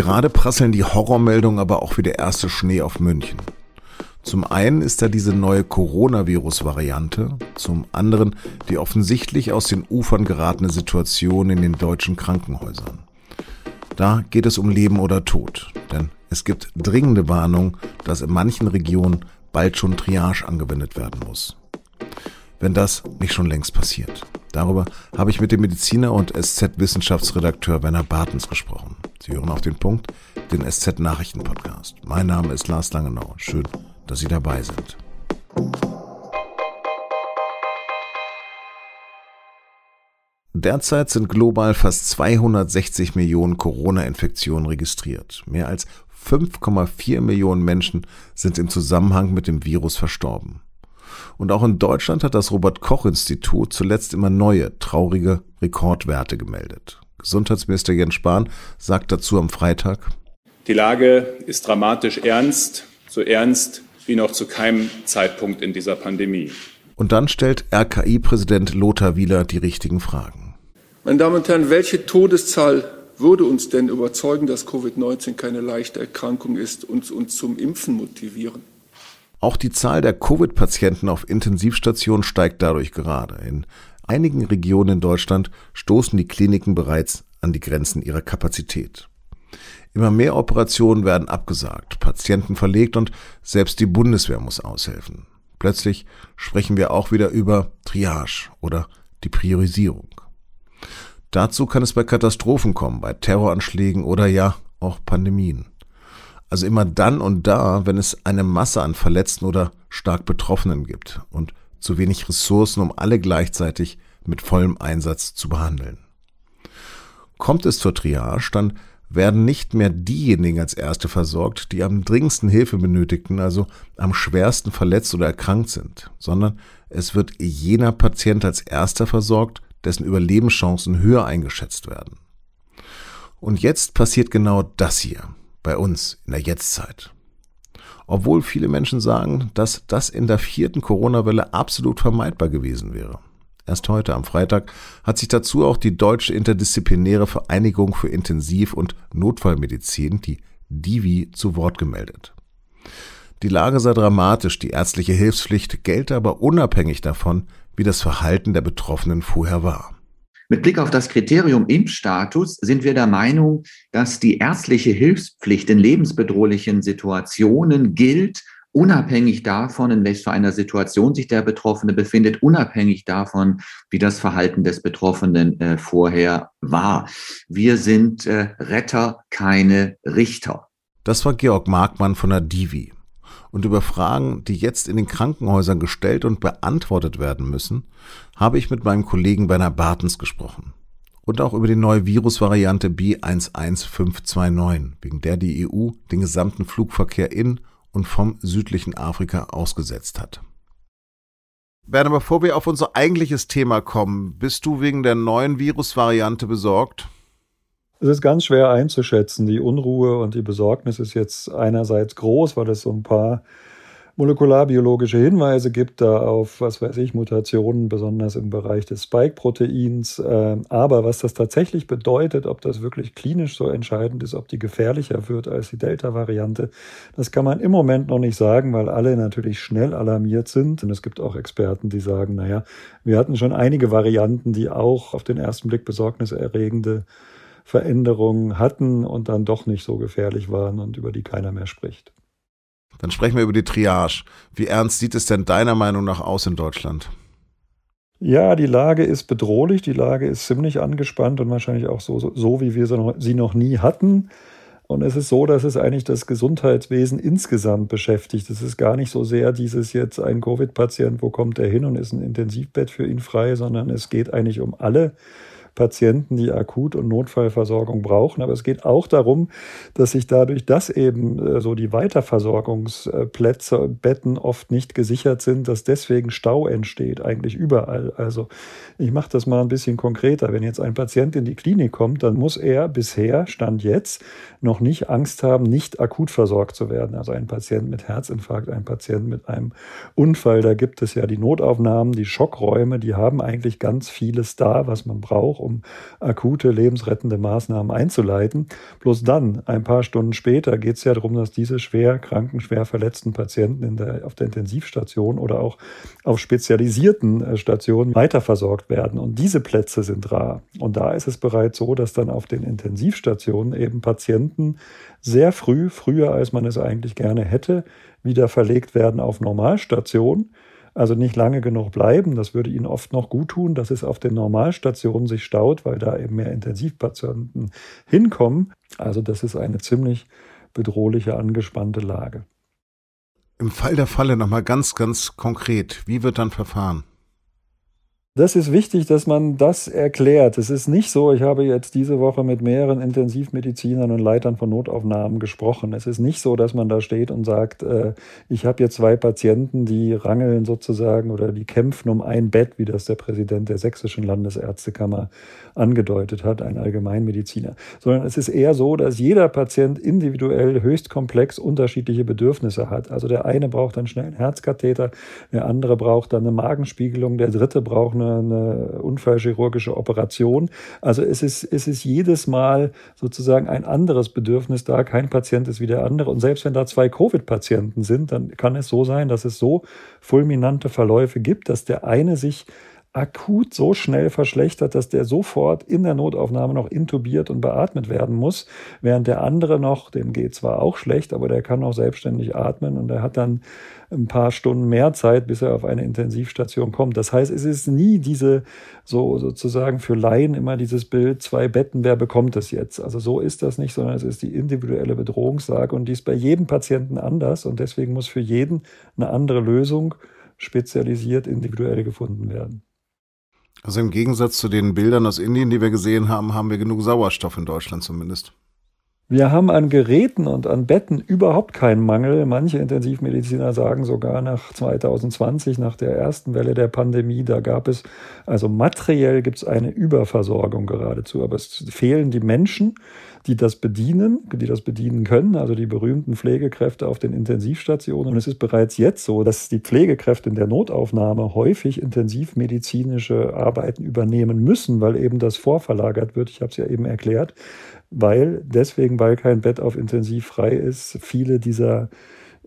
Gerade prasseln die Horrormeldungen aber auch wie der erste Schnee auf München. Zum einen ist da diese neue Coronavirus-Variante, zum anderen die offensichtlich aus den Ufern geratene Situation in den deutschen Krankenhäusern. Da geht es um Leben oder Tod, denn es gibt dringende Warnung, dass in manchen Regionen bald schon Triage angewendet werden muss. Wenn das nicht schon längst passiert. Darüber habe ich mit dem Mediziner und SZ-Wissenschaftsredakteur Werner Bartens gesprochen. Sie hören auf den Punkt, den SZ-Nachrichten-Podcast. Mein Name ist Lars Langenau. Schön, dass Sie dabei sind. Derzeit sind global fast 260 Millionen Corona-Infektionen registriert. Mehr als 5,4 Millionen Menschen sind im Zusammenhang mit dem Virus verstorben. Und auch in Deutschland hat das Robert Koch Institut zuletzt immer neue, traurige Rekordwerte gemeldet. Gesundheitsminister Jens Spahn sagt dazu am Freitag, Die Lage ist dramatisch ernst, so ernst wie noch zu keinem Zeitpunkt in dieser Pandemie. Und dann stellt RKI-Präsident Lothar Wieler die richtigen Fragen. Meine Damen und Herren, welche Todeszahl würde uns denn überzeugen, dass Covid-19 keine leichte Erkrankung ist und uns zum Impfen motivieren? Auch die Zahl der Covid-Patienten auf Intensivstationen steigt dadurch gerade. In einigen Regionen in Deutschland stoßen die Kliniken bereits an die Grenzen ihrer Kapazität. Immer mehr Operationen werden abgesagt, Patienten verlegt und selbst die Bundeswehr muss aushelfen. Plötzlich sprechen wir auch wieder über Triage oder die Priorisierung. Dazu kann es bei Katastrophen kommen, bei Terroranschlägen oder ja auch Pandemien. Also immer dann und da, wenn es eine Masse an Verletzten oder stark Betroffenen gibt und zu wenig Ressourcen, um alle gleichzeitig mit vollem Einsatz zu behandeln. Kommt es zur Triage, dann werden nicht mehr diejenigen als Erste versorgt, die am dringendsten Hilfe benötigten, also am schwersten verletzt oder erkrankt sind, sondern es wird jener Patient als Erster versorgt, dessen Überlebenschancen höher eingeschätzt werden. Und jetzt passiert genau das hier, bei uns in der Jetztzeit. Obwohl viele Menschen sagen, dass das in der vierten Corona-Welle absolut vermeidbar gewesen wäre. Erst heute am Freitag hat sich dazu auch die Deutsche Interdisziplinäre Vereinigung für Intensiv- und Notfallmedizin, die DIVI, zu Wort gemeldet. Die Lage sei dramatisch, die ärztliche Hilfspflicht gelte aber unabhängig davon, wie das Verhalten der Betroffenen vorher war. Mit Blick auf das Kriterium Impfstatus sind wir der Meinung, dass die ärztliche Hilfspflicht in lebensbedrohlichen Situationen gilt, unabhängig davon, in welcher einer Situation sich der Betroffene befindet, unabhängig davon, wie das Verhalten des Betroffenen äh, vorher war. Wir sind äh, Retter, keine Richter. Das war Georg Markmann von der Divi und über Fragen, die jetzt in den Krankenhäusern gestellt und beantwortet werden müssen, habe ich mit meinem Kollegen Werner Bartens gesprochen. Und auch über die neue Virusvariante B11529, wegen der die EU den gesamten Flugverkehr in und vom südlichen Afrika ausgesetzt hat. Werner, bevor wir auf unser eigentliches Thema kommen, bist du wegen der neuen Virusvariante besorgt? Es ist ganz schwer einzuschätzen. Die Unruhe und die Besorgnis ist jetzt einerseits groß, weil es so ein paar molekularbiologische Hinweise gibt da auf, was weiß ich, Mutationen, besonders im Bereich des Spike-Proteins. Ähm, aber was das tatsächlich bedeutet, ob das wirklich klinisch so entscheidend ist, ob die gefährlicher wird als die Delta-Variante, das kann man im Moment noch nicht sagen, weil alle natürlich schnell alarmiert sind. Und es gibt auch Experten, die sagen, naja, wir hatten schon einige Varianten, die auch auf den ersten Blick besorgniserregende Veränderungen hatten und dann doch nicht so gefährlich waren und über die keiner mehr spricht. Dann sprechen wir über die Triage. Wie ernst sieht es denn deiner Meinung nach aus in Deutschland? Ja, die Lage ist bedrohlich, die Lage ist ziemlich angespannt und wahrscheinlich auch so, so, so wie wir sie noch, sie noch nie hatten. Und es ist so, dass es eigentlich das Gesundheitswesen insgesamt beschäftigt. Es ist gar nicht so sehr dieses jetzt ein Covid-Patient, wo kommt er hin und ist ein Intensivbett für ihn frei, sondern es geht eigentlich um alle Patienten, die Akut- und Notfallversorgung brauchen. Aber es geht auch darum, dass sich dadurch, dass eben äh, so die Weiterversorgungsplätze, Betten oft nicht gesichert sind, dass deswegen Stau entsteht, eigentlich überall. Also ich mache das mal ein bisschen konkreter. Wenn jetzt ein Patient in die Klinik kommt, dann muss er bisher, Stand jetzt, noch nicht Angst haben, nicht akut versorgt zu werden. Also ein Patient mit Herzinfarkt, ein Patient mit einem Unfall, da gibt es ja die Notaufnahmen, die Schockräume, die haben eigentlich ganz vieles da, was man braucht um akute, lebensrettende Maßnahmen einzuleiten. Bloß dann, ein paar Stunden später, geht es ja darum, dass diese schwer kranken, schwer verletzten Patienten der, auf der Intensivstation oder auch auf spezialisierten äh, Stationen weiterversorgt werden. Und diese Plätze sind rar. Und da ist es bereits so, dass dann auf den Intensivstationen eben Patienten sehr früh, früher als man es eigentlich gerne hätte, wieder verlegt werden auf Normalstationen also nicht lange genug bleiben. Das würde ihnen oft noch gut tun, dass es auf den Normalstationen sich staut, weil da eben mehr Intensivpatienten hinkommen. Also das ist eine ziemlich bedrohliche, angespannte Lage. Im Fall der Falle nochmal ganz, ganz konkret, wie wird dann verfahren? Das ist wichtig, dass man das erklärt. Es ist nicht so, ich habe jetzt diese Woche mit mehreren Intensivmedizinern und Leitern von Notaufnahmen gesprochen. Es ist nicht so, dass man da steht und sagt, äh, ich habe jetzt zwei Patienten, die rangeln sozusagen oder die kämpfen um ein Bett, wie das der Präsident der sächsischen Landesärztekammer angedeutet hat, ein Allgemeinmediziner. Sondern es ist eher so, dass jeder Patient individuell höchst komplex unterschiedliche Bedürfnisse hat. Also der eine braucht einen Herzkatheter, der andere braucht dann eine Magenspiegelung, der dritte braucht eine, eine unfallchirurgische Operation. Also es ist, es ist jedes Mal sozusagen ein anderes Bedürfnis da. Kein Patient ist wie der andere. Und selbst wenn da zwei Covid-Patienten sind, dann kann es so sein, dass es so fulminante Verläufe gibt, dass der eine sich akut so schnell verschlechtert, dass der sofort in der Notaufnahme noch intubiert und beatmet werden muss, während der andere noch, dem geht zwar auch schlecht, aber der kann noch selbstständig atmen und der hat dann ein paar Stunden mehr Zeit, bis er auf eine Intensivstation kommt. Das heißt, es ist nie diese, so sozusagen für Laien immer dieses Bild, zwei Betten, wer bekommt es jetzt? Also so ist das nicht, sondern es ist die individuelle Bedrohungslage und die ist bei jedem Patienten anders und deswegen muss für jeden eine andere Lösung spezialisiert individuell gefunden werden. Also im Gegensatz zu den Bildern aus Indien, die wir gesehen haben, haben wir genug Sauerstoff in Deutschland zumindest. Wir haben an Geräten und an Betten überhaupt keinen Mangel. Manche Intensivmediziner sagen sogar nach 2020, nach der ersten Welle der Pandemie, da gab es, also materiell gibt es eine Überversorgung geradezu, aber es fehlen die Menschen, die das bedienen, die das bedienen können, also die berühmten Pflegekräfte auf den Intensivstationen. Und es ist bereits jetzt so, dass die Pflegekräfte in der Notaufnahme häufig intensivmedizinische Arbeiten übernehmen müssen, weil eben das vorverlagert wird. Ich habe es ja eben erklärt weil deswegen, weil kein Bett auf Intensiv frei ist, viele dieser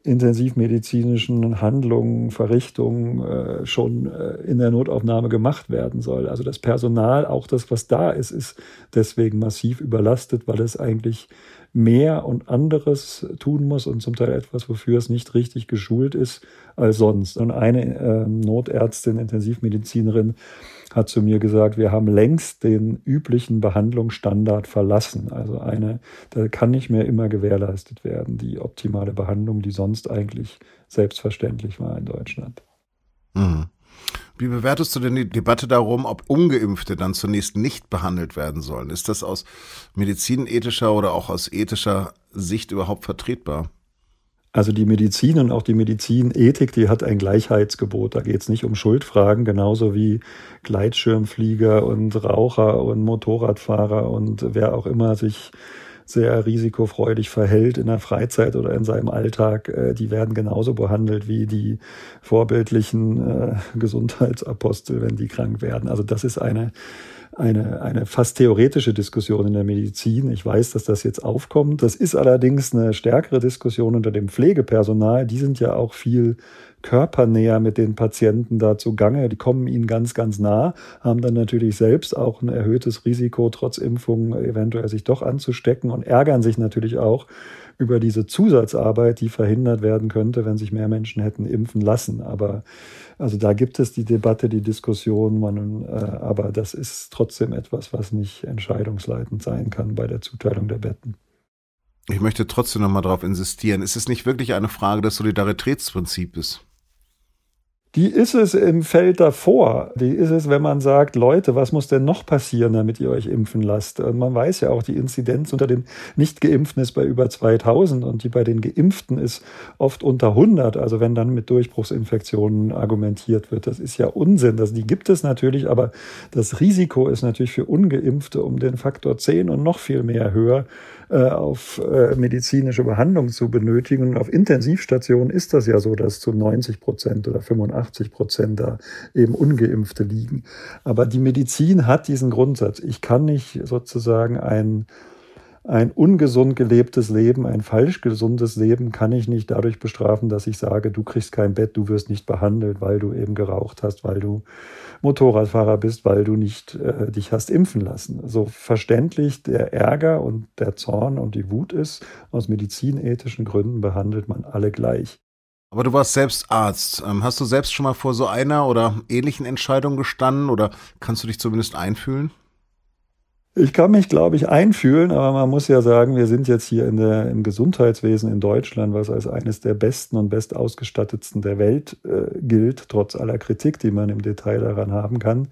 intensivmedizinischen Handlungen, Verrichtungen äh, schon äh, in der Notaufnahme gemacht werden soll. Also das Personal, auch das, was da ist, ist deswegen massiv überlastet, weil es eigentlich mehr und anderes tun muss und zum Teil etwas, wofür es nicht richtig geschult ist als sonst. Und eine äh, Notärztin, Intensivmedizinerin hat zu mir gesagt, wir haben längst den üblichen Behandlungsstandard verlassen. Also eine, da kann nicht mehr immer gewährleistet werden, die optimale Behandlung, die sonst eigentlich selbstverständlich war in Deutschland. Mhm. Wie bewertest du denn die Debatte darum, ob ungeimpfte dann zunächst nicht behandelt werden sollen? Ist das aus medizinethischer oder auch aus ethischer Sicht überhaupt vertretbar? Also die Medizin und auch die Medizinethik, die hat ein Gleichheitsgebot. Da geht es nicht um Schuldfragen, genauso wie Gleitschirmflieger und Raucher und Motorradfahrer und wer auch immer sich sehr risikofreudig verhält in der Freizeit oder in seinem Alltag, äh, die werden genauso behandelt wie die vorbildlichen äh, Gesundheitsapostel, wenn die krank werden. Also das ist eine eine, eine fast theoretische Diskussion in der Medizin. Ich weiß, dass das jetzt aufkommt. Das ist allerdings eine stärkere Diskussion unter dem Pflegepersonal. Die sind ja auch viel körpernäher mit den Patienten da zugange. Die kommen ihnen ganz, ganz nah, haben dann natürlich selbst auch ein erhöhtes Risiko, trotz Impfung eventuell sich doch anzustecken und ärgern sich natürlich auch über diese Zusatzarbeit, die verhindert werden könnte, wenn sich mehr Menschen hätten impfen lassen. Aber also da gibt es die Debatte, die Diskussion, man, äh, aber das ist trotzdem etwas, was nicht entscheidungsleitend sein kann bei der Zuteilung der Betten. Ich möchte trotzdem nochmal darauf insistieren. Ist es nicht wirklich eine Frage des Solidaritätsprinzips? Die ist es im Feld davor. Die ist es, wenn man sagt, Leute, was muss denn noch passieren, damit ihr euch impfen lasst? Und man weiß ja auch, die Inzidenz unter den Nicht-Geimpften ist bei über 2000 und die bei den Geimpften ist oft unter 100. Also wenn dann mit Durchbruchsinfektionen argumentiert wird, das ist ja Unsinn. Das, die gibt es natürlich, aber das Risiko ist natürlich für Ungeimpfte um den Faktor 10 und noch viel mehr höher äh, auf äh, medizinische Behandlung zu benötigen. Auf Intensivstationen ist das ja so, dass zu 90 Prozent oder 85 Prozent da eben ungeimpfte liegen. Aber die Medizin hat diesen Grundsatz. Ich kann nicht sozusagen ein ein ungesund gelebtes Leben, ein falsch gesundes Leben kann ich nicht dadurch bestrafen, dass ich sage, du kriegst kein Bett, du wirst nicht behandelt, weil du eben geraucht hast, weil du Motorradfahrer bist, weil du nicht äh, dich hast impfen lassen. So verständlich der Ärger und der Zorn und die Wut ist, aus medizinethischen Gründen behandelt man alle gleich. Aber du warst selbst Arzt. Ähm, hast du selbst schon mal vor so einer oder ähnlichen Entscheidung gestanden oder kannst du dich zumindest einfühlen? Ich kann mich, glaube ich, einfühlen, aber man muss ja sagen, wir sind jetzt hier in der, im Gesundheitswesen in Deutschland, was als eines der besten und bestausgestattetsten der Welt äh, gilt, trotz aller Kritik, die man im Detail daran haben kann,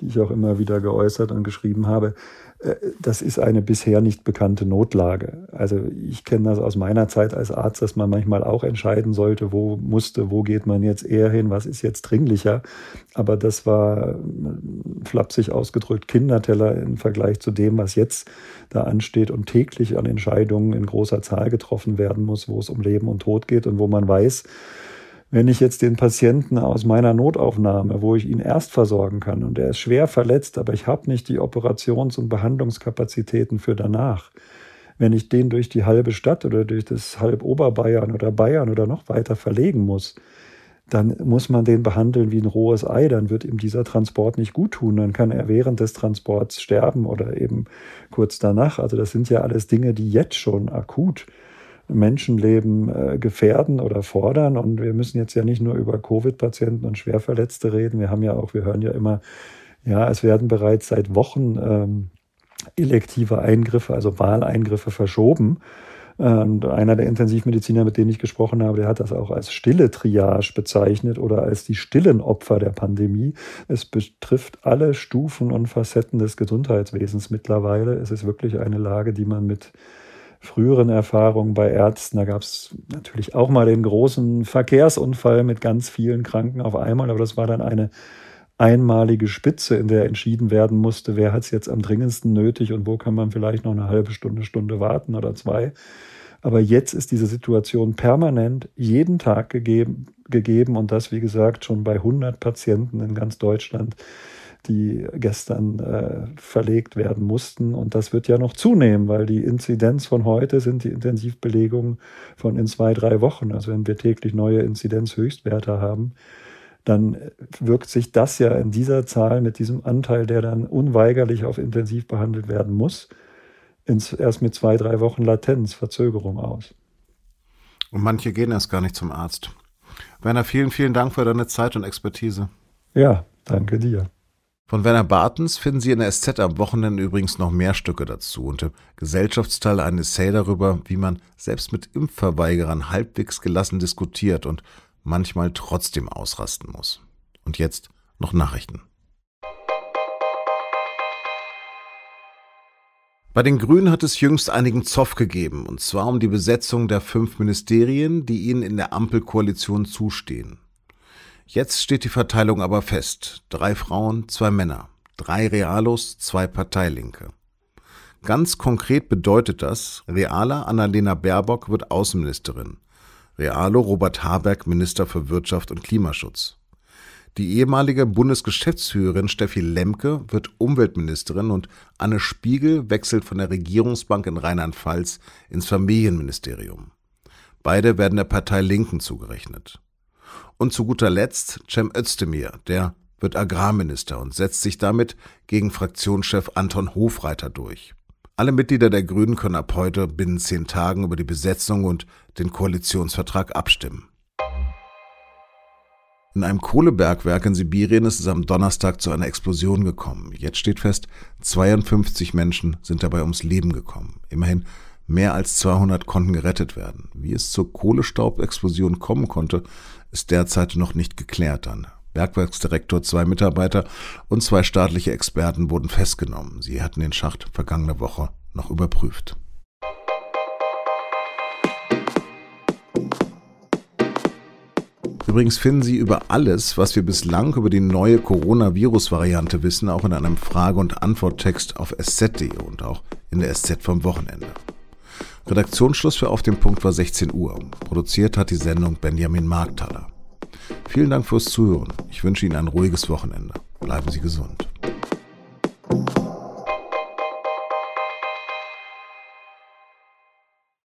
die ich auch immer wieder geäußert und geschrieben habe. Äh, das ist eine bisher nicht bekannte Notlage. Also ich kenne das aus meiner Zeit als Arzt, dass man manchmal auch entscheiden sollte, wo musste, wo geht man jetzt eher hin, was ist jetzt dringlicher. Aber das war äh, flapsig ausgedrückt Kinderteller im Vergleich zu dem, was jetzt da ansteht und täglich an Entscheidungen in großer Zahl getroffen werden muss, wo es um Leben und Tod geht und wo man weiß, wenn ich jetzt den Patienten aus meiner Notaufnahme, wo ich ihn erst versorgen kann und er ist schwer verletzt, aber ich habe nicht die Operations- und Behandlungskapazitäten für danach, wenn ich den durch die halbe Stadt oder durch das halb Oberbayern oder Bayern oder noch weiter verlegen muss, dann muss man den behandeln wie ein rohes Ei, dann wird ihm dieser Transport nicht gut tun, dann kann er während des Transports sterben oder eben kurz danach. Also das sind ja alles Dinge, die jetzt schon akut Menschenleben äh, gefährden oder fordern. Und wir müssen jetzt ja nicht nur über Covid-Patienten und Schwerverletzte reden. Wir haben ja auch, wir hören ja immer, ja, es werden bereits seit Wochen ähm, elektive Eingriffe, also Wahleingriffe verschoben. Und einer der Intensivmediziner, mit denen ich gesprochen habe, der hat das auch als stille Triage bezeichnet oder als die stillen Opfer der Pandemie. Es betrifft alle Stufen und Facetten des Gesundheitswesens mittlerweile. Es ist wirklich eine Lage, die man mit früheren Erfahrungen bei Ärzten, da gab es natürlich auch mal den großen Verkehrsunfall mit ganz vielen Kranken auf einmal, aber das war dann eine einmalige Spitze, in der entschieden werden musste, wer hat es jetzt am dringendsten nötig und wo kann man vielleicht noch eine halbe Stunde, Stunde warten oder zwei. Aber jetzt ist diese Situation permanent jeden Tag gegeben, gegeben und das, wie gesagt, schon bei 100 Patienten in ganz Deutschland die gestern äh, verlegt werden mussten. Und das wird ja noch zunehmen, weil die Inzidenz von heute sind die Intensivbelegungen von in zwei, drei Wochen. Also wenn wir täglich neue Inzidenzhöchstwerte haben, dann wirkt sich das ja in dieser Zahl mit diesem Anteil, der dann unweigerlich auf intensiv behandelt werden muss, ins, erst mit zwei, drei Wochen Latenz, Verzögerung aus. Und manche gehen erst gar nicht zum Arzt. Werner, vielen, vielen Dank für deine Zeit und Expertise. Ja, danke dir. Von Werner Bartens finden Sie in der SZ am Wochenende übrigens noch mehr Stücke dazu und im Gesellschaftsteil ein Essay darüber, wie man selbst mit Impfverweigerern halbwegs gelassen diskutiert und manchmal trotzdem ausrasten muss. Und jetzt noch Nachrichten. Bei den Grünen hat es jüngst einigen Zoff gegeben, und zwar um die Besetzung der fünf Ministerien, die ihnen in der Ampelkoalition zustehen. Jetzt steht die Verteilung aber fest. Drei Frauen, zwei Männer. Drei Realos, zwei Parteilinke. Ganz konkret bedeutet das, Realer Annalena Baerbock wird Außenministerin. Realo Robert Habeck Minister für Wirtschaft und Klimaschutz. Die ehemalige Bundesgeschäftsführerin Steffi Lemke wird Umweltministerin und Anne Spiegel wechselt von der Regierungsbank in Rheinland-Pfalz ins Familienministerium. Beide werden der Partei Linken zugerechnet. Und zu guter Letzt Cem Özdemir, der wird Agrarminister und setzt sich damit gegen Fraktionschef Anton Hofreiter durch. Alle Mitglieder der Grünen können ab heute binnen zehn Tagen über die Besetzung und den Koalitionsvertrag abstimmen. In einem Kohlebergwerk in Sibirien ist es am Donnerstag zu einer Explosion gekommen. Jetzt steht fest, 52 Menschen sind dabei ums Leben gekommen. Immerhin mehr als 200 konnten gerettet werden. Wie es zur Kohlestaubexplosion kommen konnte, ist derzeit noch nicht geklärt an. Bergwerksdirektor, zwei Mitarbeiter und zwei staatliche Experten wurden festgenommen. Sie hatten den Schacht vergangene Woche noch überprüft. Übrigens finden Sie über alles, was wir bislang über die neue Coronavirus-Variante wissen, auch in einem Frage- und Antworttext auf sz.de und auch in der SZ vom Wochenende. Redaktionsschluss für Auf dem Punkt war 16 Uhr. Produziert hat die Sendung Benjamin Markthaler. Vielen Dank fürs Zuhören. Ich wünsche Ihnen ein ruhiges Wochenende. Bleiben Sie gesund.